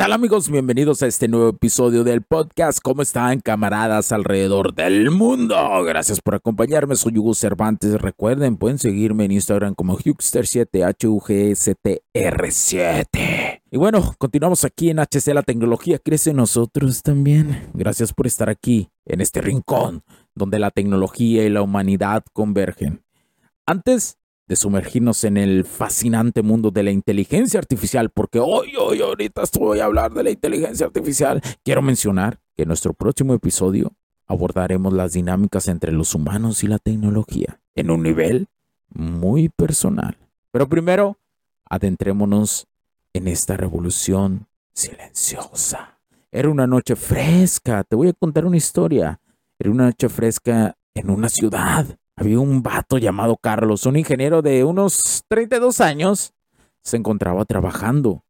Tal amigos? Bienvenidos a este nuevo episodio del podcast. ¿Cómo están camaradas alrededor del mundo? Gracias por acompañarme. Soy Hugo Cervantes. Recuerden, pueden seguirme en Instagram como Hugster7, h u g s t r 7 Y bueno, continuamos aquí en HC La Tecnología Crece nosotros también. Gracias por estar aquí, en este rincón, donde la tecnología y la humanidad convergen. Antes de sumergirnos en el fascinante mundo de la inteligencia artificial, porque hoy, hoy, ahorita voy a hablar de la inteligencia artificial. Quiero mencionar que en nuestro próximo episodio abordaremos las dinámicas entre los humanos y la tecnología en un nivel muy personal. Pero primero, adentrémonos en esta revolución silenciosa. Era una noche fresca, te voy a contar una historia. Era una noche fresca en una ciudad había un vato llamado Carlos, un ingeniero de unos 32 años. Se encontraba trabajando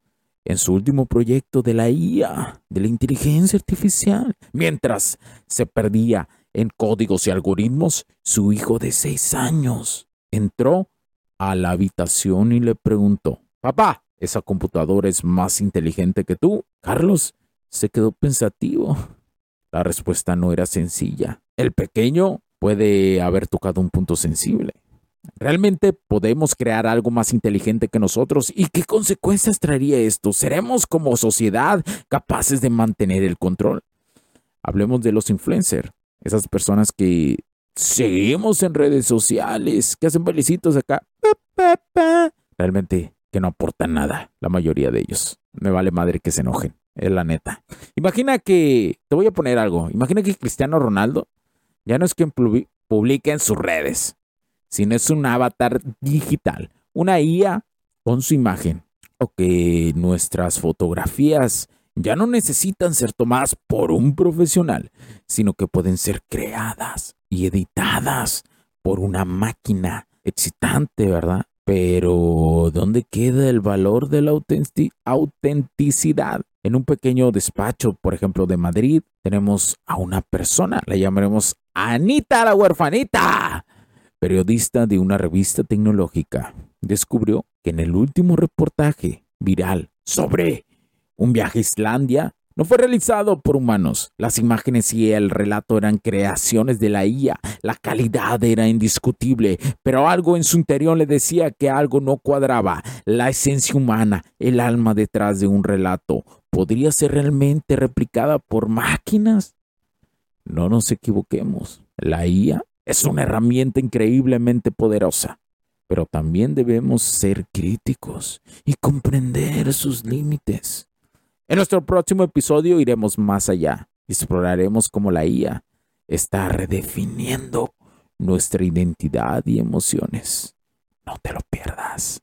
en su último proyecto de la IA, de la inteligencia artificial. Mientras se perdía en códigos y algoritmos, su hijo de 6 años entró a la habitación y le preguntó, Papá, ¿esa computadora es más inteligente que tú? Carlos se quedó pensativo. La respuesta no era sencilla. El pequeño puede haber tocado un punto sensible. ¿Realmente podemos crear algo más inteligente que nosotros? ¿Y qué consecuencias traería esto? ¿Seremos como sociedad capaces de mantener el control? Hablemos de los influencers, esas personas que seguimos en redes sociales, que hacen bailecitos acá. Realmente que no aportan nada, la mayoría de ellos. Me vale madre que se enojen, es la neta. Imagina que, te voy a poner algo, imagina que Cristiano Ronaldo ya no es quien publica en sus redes, sino es un avatar digital, una IA con su imagen, o que nuestras fotografías ya no necesitan ser tomadas por un profesional, sino que pueden ser creadas y editadas por una máquina excitante, ¿verdad? Pero, ¿dónde queda el valor de la autenticidad? En un pequeño despacho, por ejemplo, de Madrid, tenemos a una persona, la llamaremos Anita la huerfanita, periodista de una revista tecnológica, descubrió que en el último reportaje viral sobre un viaje a Islandia no fue realizado por humanos. Las imágenes y el relato eran creaciones de la IA. La calidad era indiscutible, pero algo en su interior le decía que algo no cuadraba. La esencia humana, el alma detrás de un relato, ¿podría ser realmente replicada por máquinas? No nos equivoquemos, la IA es una herramienta increíblemente poderosa, pero también debemos ser críticos y comprender sus límites. En nuestro próximo episodio iremos más allá y exploraremos cómo la IA está redefiniendo nuestra identidad y emociones. No te lo pierdas.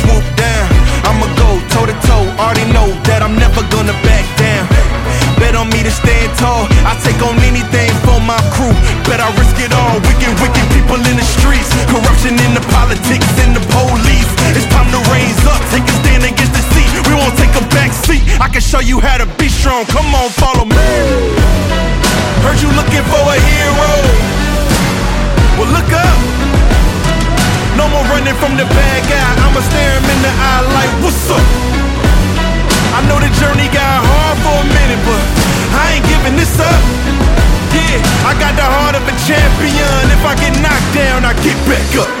politics and the police. It's time to raise up, take a stand against the seat. We won't take a back seat. I can show you how to be strong. Come on, follow me. Heard you looking for a hero. Well, look up. No more running from the bad guy. I'ma stare him in the eye like, what's up? I know the journey got hard for a minute, but I ain't giving this up. Yeah, I got the heart of a champion. If I get knocked down, I get back up.